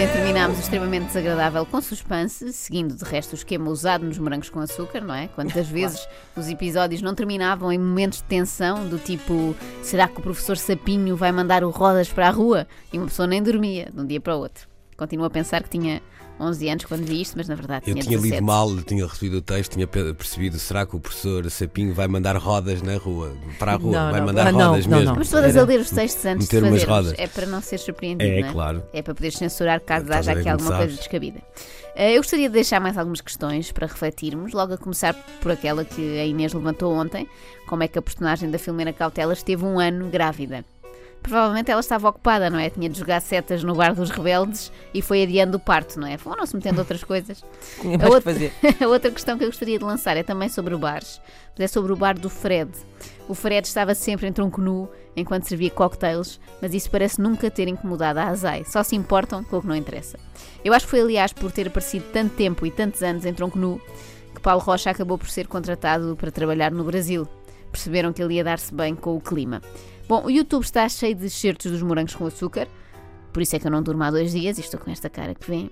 Ontem terminámos o extremamente desagradável com suspense, seguindo de resto o esquema usado nos morangos com açúcar, não é? Quantas vezes os episódios não terminavam em momentos de tensão, do tipo: será que o professor Sapinho vai mandar o Rodas para a rua? E uma pessoa nem dormia de um dia para o outro. Continuo a pensar que tinha 11 anos quando vi isto, mas na verdade Eu tinha tinha 17. lido mal, tinha recebido o texto, tinha pe- percebido, será que o professor Sapinho vai mandar rodas na rua? Para a rua, Não, vai não. mandar não, rodas não, mesmo. não. Mas todas Era a ler os textos antes de fazermos. rodas. É para não ser surpreendido, É, não é? claro. É para poder censurar caso haja aqui alguma coisa descabida. Eh, Eu gostaria de deixar mais algumas questões para refletirmos, logo a começar por aquela que a Inês levantou ontem, como é que a personagem da Filomena Cautela esteve um ano grávida. Provavelmente ela estava ocupada, não é? Tinha de jogar setas no bar dos rebeldes e foi adiando o parto, não é? Foram-se metendo outras coisas. Tinha A mais que outra, fazer. a outra questão que eu gostaria de lançar é também sobre bares, mas é sobre o bar do Fred. O Fred estava sempre em tronco nu enquanto servia cocktails, mas isso parece nunca ter incomodado a Azai. Só se importam com o que não interessa. Eu acho que foi, aliás, por ter aparecido tanto tempo e tantos anos em tronco nu que Paulo Rocha acabou por ser contratado para trabalhar no Brasil. Perceberam que ele ia dar-se bem com o clima. Bom, o YouTube está cheio de certos dos morangos com açúcar, por isso é que eu não durmo há dois dias e estou com esta cara que vem.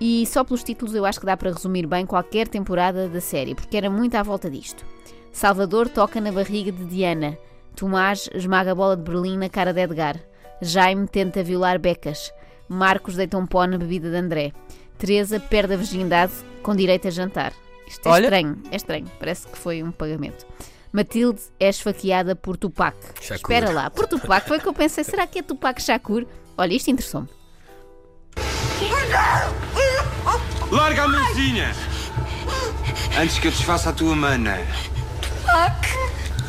E só pelos títulos eu acho que dá para resumir bem qualquer temporada da série, porque era muito à volta disto. Salvador toca na barriga de Diana. Tomás esmaga a bola de Berlim na cara de Edgar. Jaime tenta violar Becas. Marcos deita um pó na bebida de André. Teresa perde a virgindade com direito a jantar. Isto é Olha. estranho, é estranho. Parece que foi um pagamento. Matilde é esfaqueada por Tupac. Shakur. Espera lá, por Tupac foi que eu pensei, será que é Tupac Shakur? Olha, isto interessou-me. Larga a mãozinha! Antes que eu desfaça a tua mana.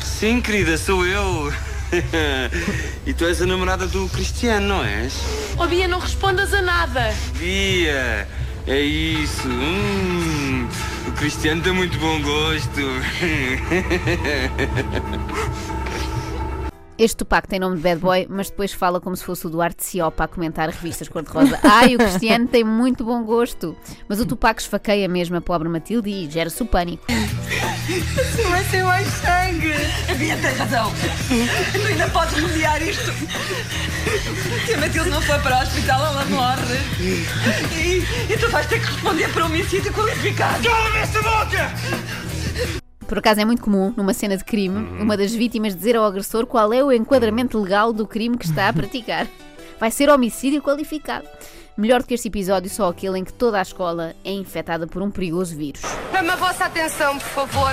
Sim, querida, sou eu. e tu és a namorada do Cristiano, não és? Oh, Bia, não respondas a nada. Bia, é isso. Hum, o Cristiano tem muito bom gosto. Este Tupac tem nome de bad boy, mas depois fala como se fosse o Duarte Ciopa a comentar revistas cor-de-rosa. Ai, o Cristiano tem muito bom gosto. Mas o Tupac esfaqueia mesmo a pobre Matilde e gera-se o pânico. Vai ser mais sangue! A Bia tem razão! Tu ainda podes remediar isto! Se a Matilde não for para o hospital, ela morre! E, e tu vais ter que responder por homicídio qualificado! Cala-me essa boca! Por acaso é muito comum, numa cena de crime, uma das vítimas dizer ao agressor qual é o enquadramento legal do crime que está a praticar. Vai ser homicídio qualificado. Melhor do que este episódio, só aquele em que toda a escola é infectada por um perigoso vírus. Chama a vossa atenção, por favor.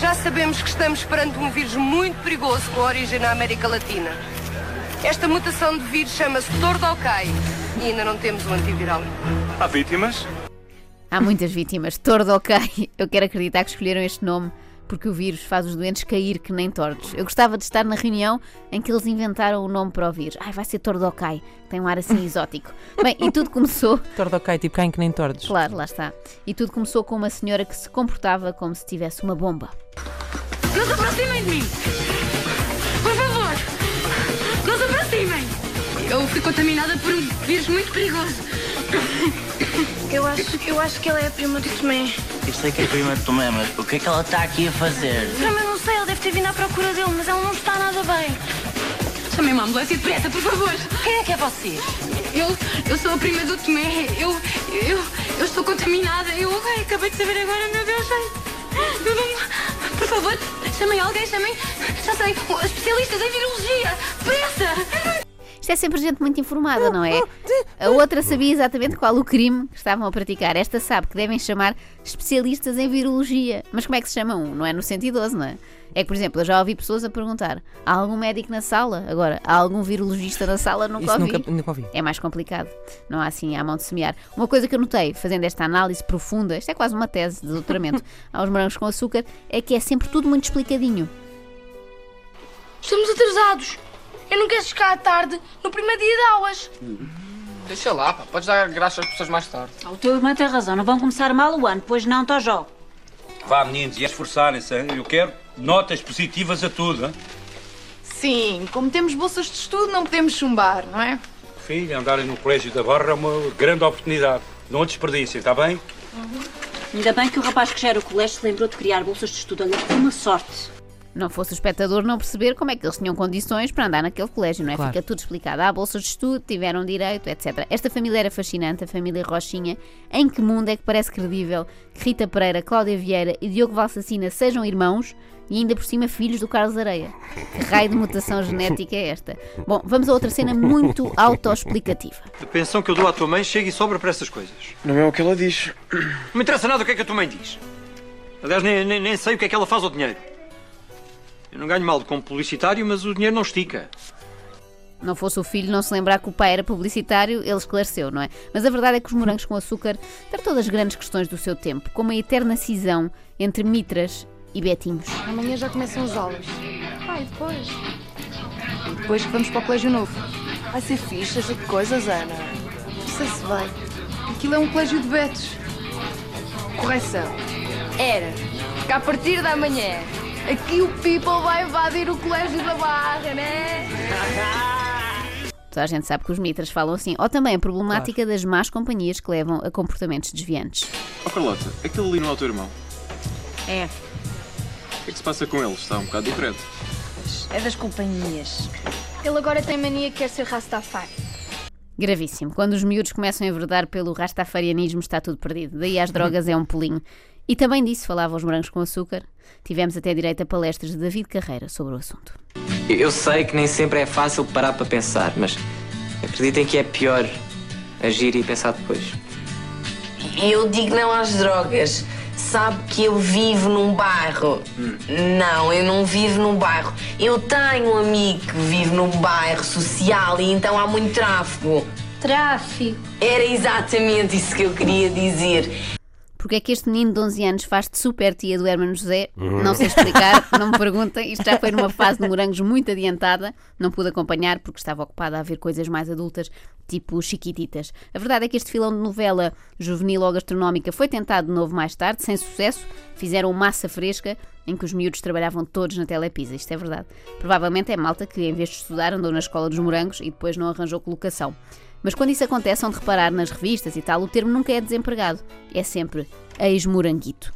Já sabemos que estamos perante um vírus muito perigoso com origem na América Latina. Esta mutação de vírus chama-se Tordocai e ainda não temos um antiviral. Há vítimas? Há muitas vítimas. Tordo ok. Eu quero acreditar que escolheram este nome porque o vírus faz os doentes cair que nem tordos. Eu gostava de estar na reunião em que eles inventaram o nome para o vírus. Ai, vai ser Tordocai. Tem um ar assim exótico. Bem, e tudo começou. Tordocai, tipo quem que nem tordes. Claro, lá está. E tudo começou com uma senhora que se comportava como se tivesse uma bomba. Não se aproximem de mim! Por favor! Não se aproximem! Eu fui contaminada por um vírus muito perigoso. Eu acho, eu acho que ela é a prima do Tomé. Eu sei que é prima de Tomé, mas o que é que ela está aqui a fazer? Também não sei, ela deve ter vindo à procura dele, mas ela não está nada bem. Chamem uma ambulância depressa, por favor! Quem é que é você? Eu, eu sou a prima do Tomé. Eu, eu, eu estou contaminada. Eu ai, acabei de saber agora, meu Deus. ai. Eu não... Por favor, chamem alguém, chamem. Já sei, especialistas em virologia. Pressa! Isto é sempre gente muito informada, não é? A outra sabia exatamente qual o crime que estavam a praticar. Esta sabe que devem chamar especialistas em virologia. Mas como é que se chama um? Não é no 112, não é? É que, por exemplo, eu já ouvi pessoas a perguntar: há algum médico na sala? Agora, há algum virologista na sala? Nunca Isso ouvi. nunca, nunca ouvi. É mais complicado. Não há assim à mão de semear. Uma coisa que eu notei, fazendo esta análise profunda, isto é quase uma tese de doutoramento aos morangos com açúcar, é que é sempre tudo muito explicadinho. Estamos atrasados. Eu não quero chegar à tarde no primeiro dia de aulas. Deixa lá, pá. Podes dar graças às pessoas mais tarde. O teu irmão tem razão, não vão começar mal o ano, pois não, Tojó. Vá, meninos, e esforçarem-se. Eu quero notas positivas a tudo. hein? Sim, como temos bolsas de estudo, não podemos chumbar, não é? Filho, andarem no Colégio da Barra é uma grande oportunidade. Não desperdicem, está bem? Ainda bem que o rapaz que gera o colégio se lembrou de criar bolsas de estudo. Olha, uma sorte. Não fosse o espectador não perceber como é que eles tinham condições para andar naquele colégio, não é? Claro. Fica tudo explicado. Há bolsas de estudo, tiveram direito, etc. Esta família era fascinante, a família Rochinha. Em que mundo é que parece credível que Rita Pereira, Cláudia Vieira e Diogo Valsacina sejam irmãos e ainda por cima filhos do Carlos Areia? Que raio de mutação genética é esta? Bom, vamos a outra cena muito autoexplicativa. A pensão que eu dou à tua mãe chega e sobra para essas coisas. Não é o que ela diz. Não me interessa nada o que é que a tua mãe diz. Aliás, nem, nem, nem sei o que é que ela faz ao dinheiro. Eu não ganho mal como publicitário, mas o dinheiro não estica. Não fosse o filho não se lembrar que o pai era publicitário, ele esclareceu, não é? Mas a verdade é que os morangos com açúcar tratou das grandes questões do seu tempo, como a eterna cisão entre mitras e betinhos. Amanhã já começam as aulas. Pai, depois. E depois que vamos para o colégio novo. Vai ser fixe essa coisas, Ana. Não sei se vai. Aquilo é um colégio de betos. Correção. Era. Porque a partir da manhã, aqui o people vai invadir o colégio da Barra, né? Toda a gente sabe que os mitras falam assim. Ou também a problemática das más companhias que levam a comportamentos desviantes. Oh Carlota, aquele ali não é o teu irmão. É. O que é que se passa com ele? Está um bocado diferente. É das companhias. Ele agora tem mania que quer ser Rastafari. Gravíssimo. Quando os miúdos começam a enverdar pelo rastafarianismo, está tudo perdido. Daí às drogas é um pulinho. E também disso falava os morangos com açúcar. Tivemos até direito a palestras de David Carreira sobre o assunto. Eu sei que nem sempre é fácil parar para pensar, mas acreditem que é pior agir e pensar depois. Eu digo não às drogas. Sabe que eu vivo num bairro. Não, eu não vivo num bairro. Eu tenho um amigo que vive num bairro social e então há muito tráfego. Tráfico. Era exatamente isso que eu queria dizer. Porque é que este menino de 11 anos faz de super tia do Hermano José? Não sei explicar, não me perguntem. Isto já foi numa fase de morangos muito adiantada. Não pude acompanhar porque estava ocupada a ver coisas mais adultas, tipo Chiquititas. A verdade é que este filão de novela juvenil ou gastronómica foi tentado de novo mais tarde, sem sucesso. Fizeram Massa Fresca, em que os miúdos trabalhavam todos na Telepisa. Isto é verdade. Provavelmente é malta que, em vez de estudar, andou na escola dos morangos e depois não arranjou colocação. Mas quando isso acontece, hão de reparar nas revistas e tal, o termo nunca é desempregado. É sempre ex-moranguito.